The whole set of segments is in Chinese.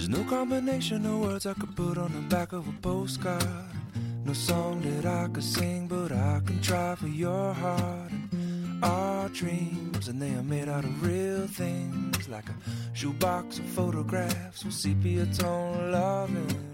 There's no combination of words I could put on the back of a postcard. No song that I could sing, but I can try for your heart. And our dreams, and they are made out of real things, like a shoebox of photographs with sepia tone loving.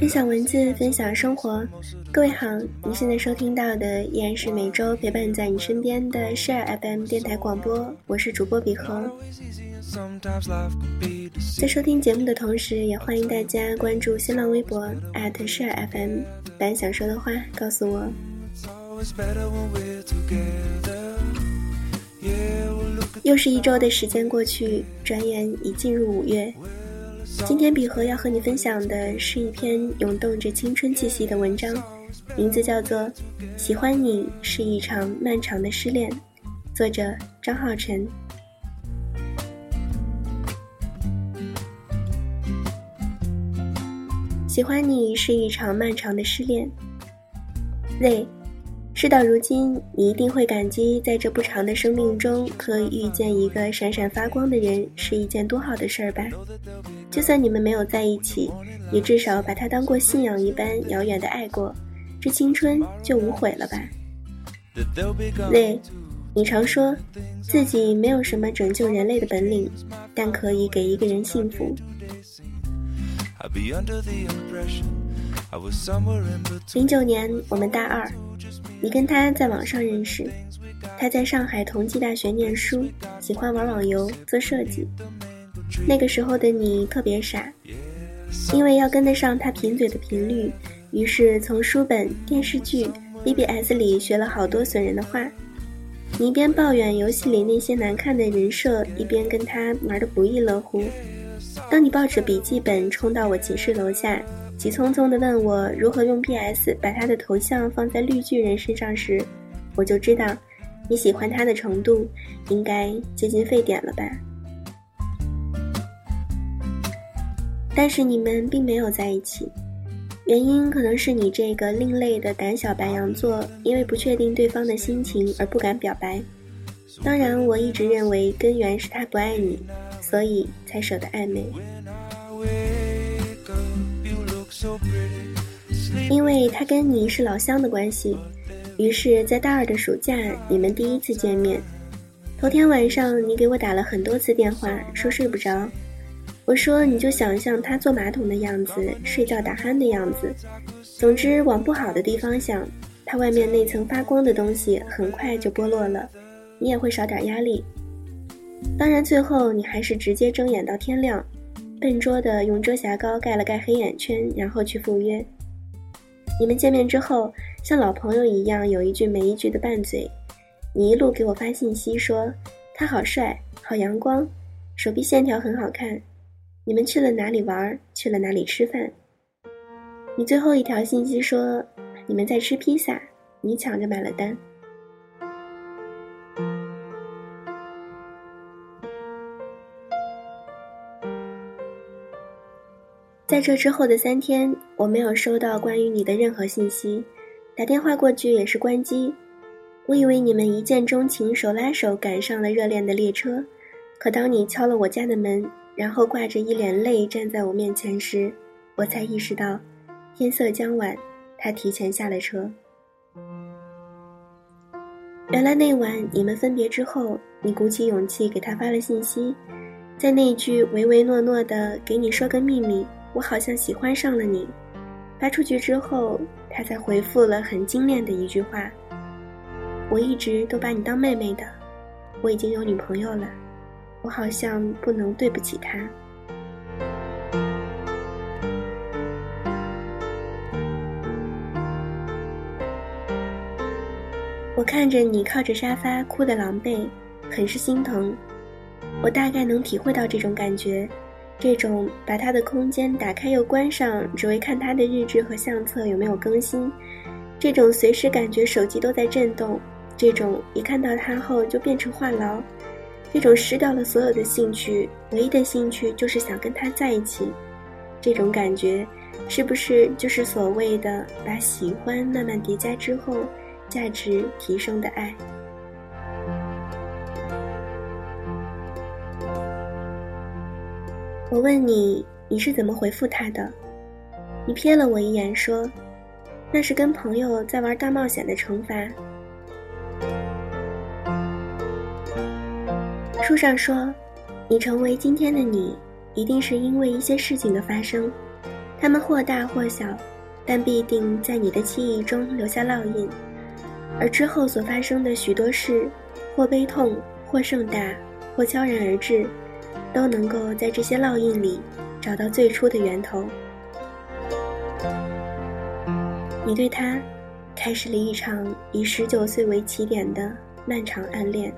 分享文字，分享生活。各位好，你现在收听到的依然是每周陪伴在你身边的 Share FM 电台广播，我是主播比和。在收听节目的同时，也欢迎大家关注新浪微博 @Share FM，把你想说的话告诉我。又是一周的时间过去，转眼已进入五月。今天比和要和你分享的是一篇涌动着青春气息的文章，名字叫做《喜欢你是一场漫长的失恋》，作者张浩晨。喜欢你是一场漫长的失恋。累。事到如今，你一定会感激，在这不长的生命中，可以遇见一个闪闪发光的人，是一件多好的事儿吧？就算你们没有在一起，也至少把他当过信仰一般遥远的爱过，这青春就无悔了吧？累，你常说自己没有什么拯救人类的本领，但可以给一个人幸福。零九年，我们大二。你跟他在网上认识，他在上海同济大学念书，喜欢玩网游、做设计。那个时候的你特别傻，因为要跟得上他贫嘴的频率，于是从书本、电视剧、BBS 里学了好多损人的话。你一边抱怨游戏里那些难看的人设，一边跟他玩得不亦乐乎。当你抱着笔记本冲到我寝室楼下。急匆匆地问我如何用 PS 把他的头像放在绿巨人身上时，我就知道你喜欢他的程度应该接近沸点了吧。但是你们并没有在一起，原因可能是你这个另类的胆小白羊座，因为不确定对方的心情而不敢表白。当然，我一直认为根源是他不爱你，所以才舍得暧昧。因为他跟你是老乡的关系，于是，在大二的暑假，你们第一次见面。头天晚上，你给我打了很多次电话，说睡不着。我说，你就想象他坐马桶的样子，睡觉打鼾的样子。总之，往不好的地方想，他外面那层发光的东西很快就剥落了，你也会少点压力。当然，最后你还是直接睁眼到天亮。笨拙的用遮瑕膏盖了盖黑眼圈，然后去赴约。你们见面之后，像老朋友一样，有一句没一句的拌嘴。你一路给我发信息说他好帅，好阳光，手臂线条很好看。你们去了哪里玩？去了哪里吃饭？你最后一条信息说你们在吃披萨，你抢着买了单。在这之后的三天，我没有收到关于你的任何信息，打电话过去也是关机。我以为你们一见钟情，手拉手赶上了热恋的列车。可当你敲了我家的门，然后挂着一脸泪站在我面前时，我才意识到，天色将晚，他提前下了车。原来那晚你们分别之后，你鼓起勇气给他发了信息，在那句唯唯诺诺的“给你说个秘密”。我好像喜欢上了你，发出去之后，他才回复了很精炼的一句话：“我一直都把你当妹妹的，我已经有女朋友了，我好像不能对不起他。”我看着你靠着沙发哭得狼狈，很是心疼。我大概能体会到这种感觉。这种把他的空间打开又关上，只为看他的日志和相册有没有更新；这种随时感觉手机都在震动；这种一看到他后就变成话痨；这种失掉了所有的兴趣，唯一的兴趣就是想跟他在一起。这种感觉，是不是就是所谓的把喜欢慢慢叠加之后，价值提升的爱？我问你，你是怎么回复他的？你瞥了我一眼，说：“那是跟朋友在玩大冒险的惩罚。”书上说，你成为今天的你，一定是因为一些事情的发生，它们或大或小，但必定在你的记忆中留下烙印。而之后所发生的许多事，或悲痛，或盛大，或悄然而至，都能够在这些烙印里找到最初的源头。你对他，开始了一场以十九岁为起点的漫长暗恋。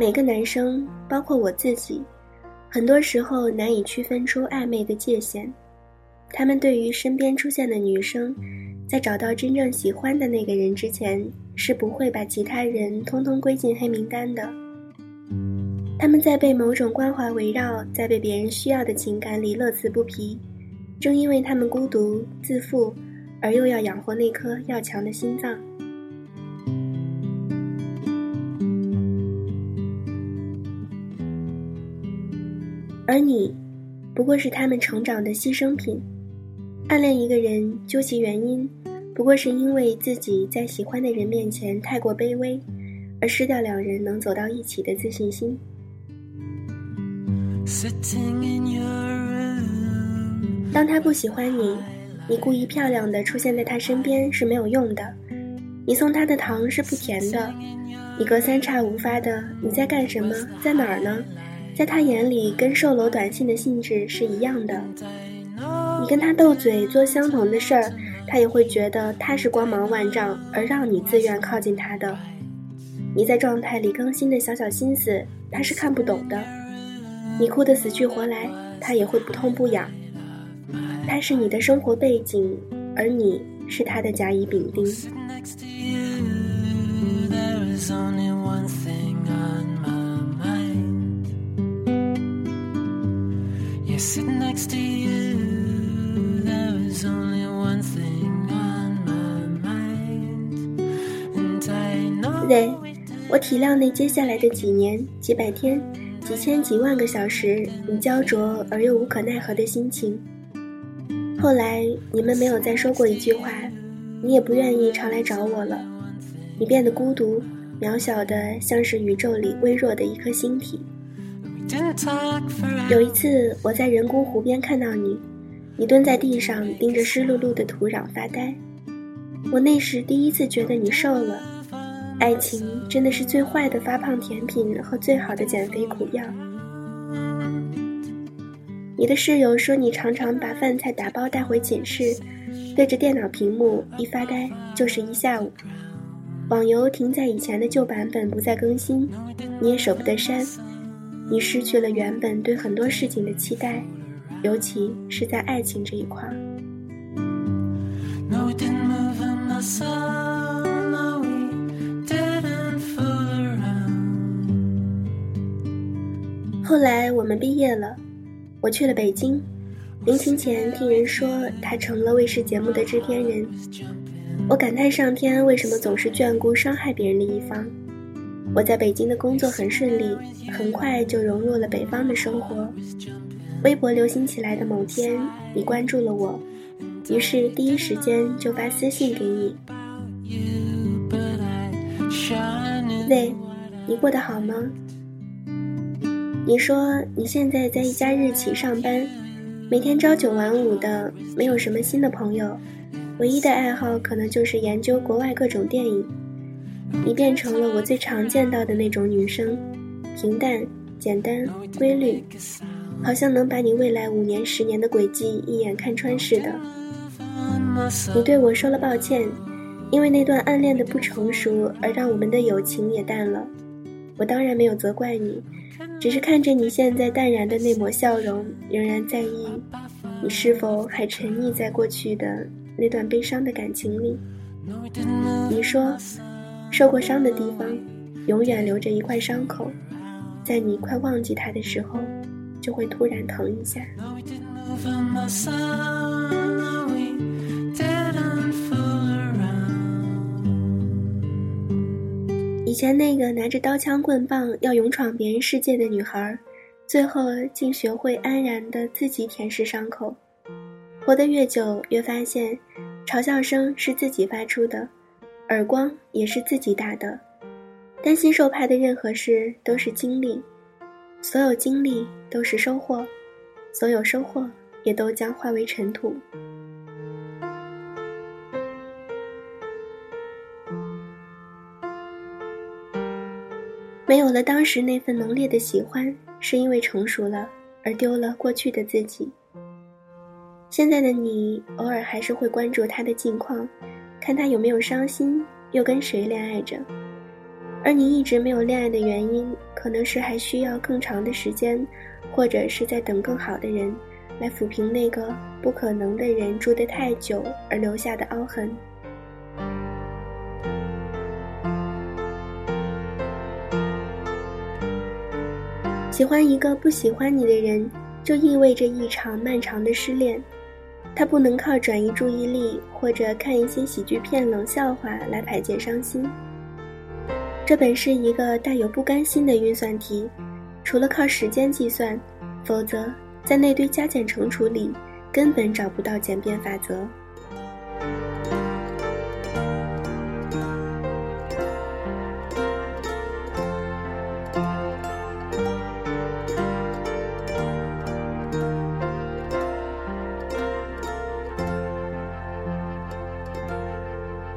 每个男生，包括我自己，很多时候难以区分出暧昧的界限。他们对于身边出现的女生，在找到真正喜欢的那个人之前，是不会把其他人通通归进黑名单的。他们在被某种关怀围绕，在被别人需要的情感里乐此不疲。正因为他们孤独自负，而又要养活那颗要强的心脏。而你，不过是他们成长的牺牲品。暗恋一个人，究其原因，不过是因为自己在喜欢的人面前太过卑微，而失掉两人能走到一起的自信心。当他不喜欢你，你故意漂亮的出现在他身边是没有用的。你送他的糖是不甜的，你隔三差五发的你在干什么，在哪儿呢？在他眼里，跟售楼短信的性质是一样的。你跟他斗嘴做相同的事儿，他也会觉得他是光芒万丈，而让你自愿靠近他的。你在状态里更新的小小心思，他是看不懂的。你哭得死去活来，他也会不痛不痒。他是你的生活背景，而你是他的甲乙丙丁。对，我体谅那接下来的几年、几百天、几千几万个小时，你焦灼而又无可奈何的心情。后来你们没有再说过一句话，你也不愿意常来找我了，你变得孤独、渺小的，像是宇宙里微弱的一颗星体。有一次，我在人工湖边看到你，你蹲在地上盯着湿漉漉的土壤发呆。我那时第一次觉得你瘦了。爱情真的是最坏的发胖甜品和最好的减肥苦药。你的室友说你常常把饭菜打包带回寝室，对着电脑屏幕一发呆就是一下午。网游停在以前的旧版本不再更新，你也舍不得删。你失去了原本对很多事情的期待，尤其是在爱情这一块。后来我们毕业了，我去了北京。临行前听人说他成了卫视节目的制片人，我感叹上天为什么总是眷顾伤害别人的一方。我在北京的工作很顺利，很快就融入了北方的生活。微博流行起来的某天，你关注了我，于是第一时间就发私信给你。喂，你过得好吗？你说你现在在一家日企上班，每天朝九晚五的，没有什么新的朋友，唯一的爱好可能就是研究国外各种电影。你变成了我最常见到的那种女生，平淡、简单、规律，好像能把你未来五年、十年的轨迹一眼看穿似的。你对我说了抱歉，因为那段暗恋的不成熟而让我们的友情也淡了。我当然没有责怪你，只是看着你现在淡然的那抹笑容，仍然在意你是否还沉溺在过去的那段悲伤的感情里。你说。受过伤的地方永远留着一块伤口，在你快忘记它的时候，就会突然疼一下。以前那个拿着刀枪棍棒要勇闯别人世界的女孩，最后竟学会安然的自己舔舐伤口，活得越久越发现嘲笑声是自己发出的。耳光也是自己打的。担心受怕的任何事都是经历，所有经历都是收获，所有收获也都将化为尘土。没有了当时那份浓烈的喜欢，是因为成熟了，而丢了过去的自己。现在的你，偶尔还是会关注他的近况，看他有没有伤心，又跟谁恋爱着。而你一直没有恋爱的原因，可能是还需要更长的时间，或者是在等更好的人，来抚平那个不可能的人住得太久而留下的凹痕。喜欢一个不喜欢你的人，就意味着一场漫长的失恋。他不能靠转移注意力或者看一些喜剧片、冷笑话来排解伤心。这本是一个带有不甘心的运算题，除了靠时间计算，否则在那堆加减乘除里根本找不到简便法则。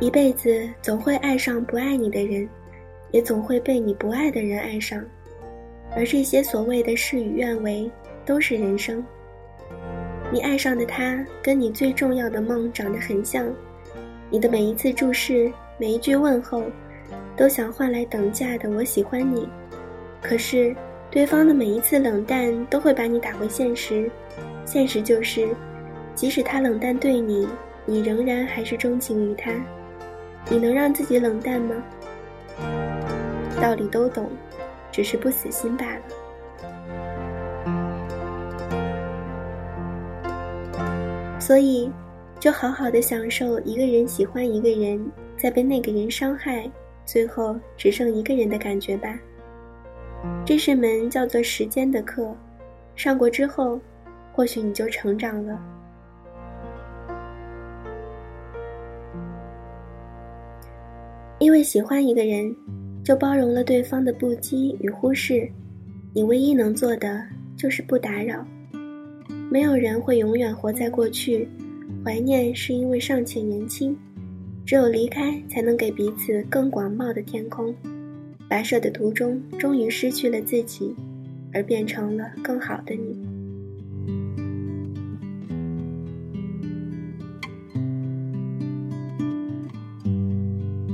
一辈子总会爱上不爱你的人，也总会被你不爱的人爱上，而这些所谓的事与愿违，都是人生。你爱上的他，跟你最重要的梦长得很像，你的每一次注视，每一句问候，都想换来等价的“我喜欢你”。可是，对方的每一次冷淡，都会把你打回现实。现实就是，即使他冷淡对你，你仍然还是钟情于他。你能让自己冷淡吗？道理都懂，只是不死心罢了。所以，就好好的享受一个人喜欢一个人，再被那个人伤害，最后只剩一个人的感觉吧。这是门叫做时间的课，上过之后，或许你就成长了。因为喜欢一个人，就包容了对方的不羁与忽视。你唯一能做的就是不打扰。没有人会永远活在过去，怀念是因为尚且年轻。只有离开，才能给彼此更广袤的天空。跋涉的途中，终于失去了自己，而变成了更好的你。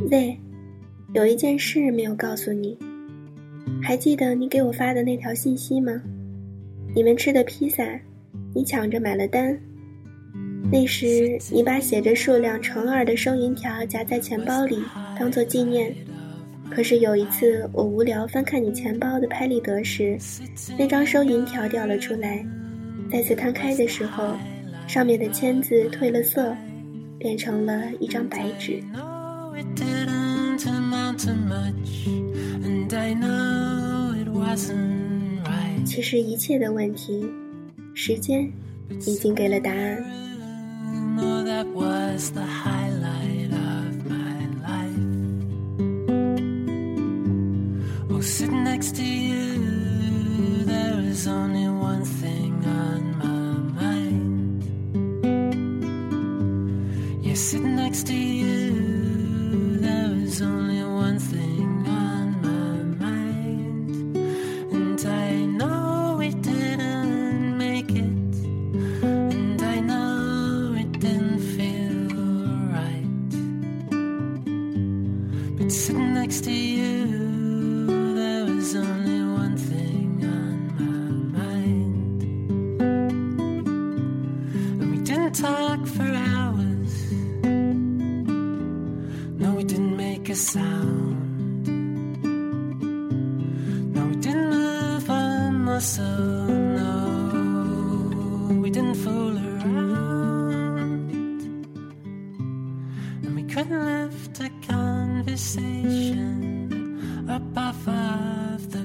Z，有一件事没有告诉你，还记得你给我发的那条信息吗？你们吃的披萨，你抢着买了单。那时你把写着数量乘二的收银条夹在钱包里，当做纪念。可是有一次我无聊翻看你钱包的拍立得时，那张收银条掉了出来。再次摊开的时候，上面的签字褪了色，变成了一张白纸。其实一切的问题，时间已经给了答案。could lift a conversation above the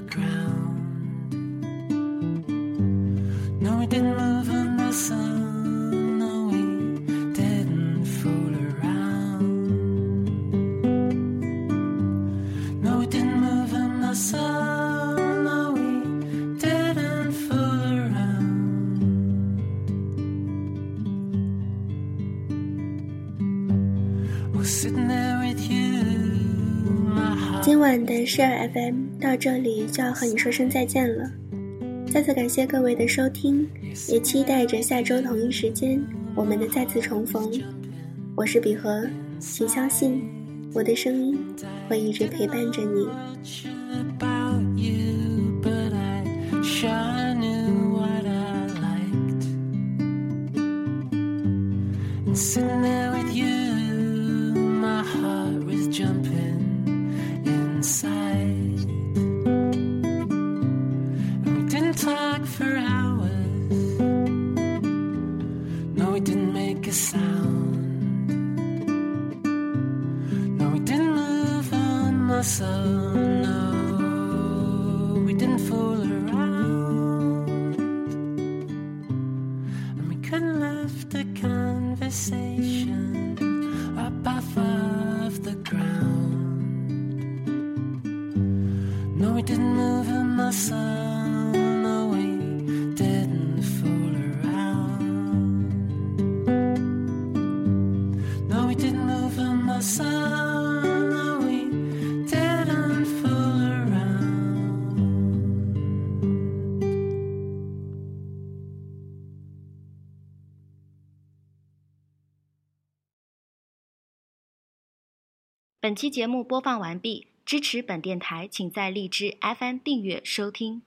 今晚的事儿 FM 到这里就要和你说声再见了，再次感谢各位的收听，也期待着下周同一时间我们的再次重逢。我是比和，请相信我的声音会一直陪伴着你。本期节目播放完毕，支持本电台，请在荔枝 FM 订阅收听。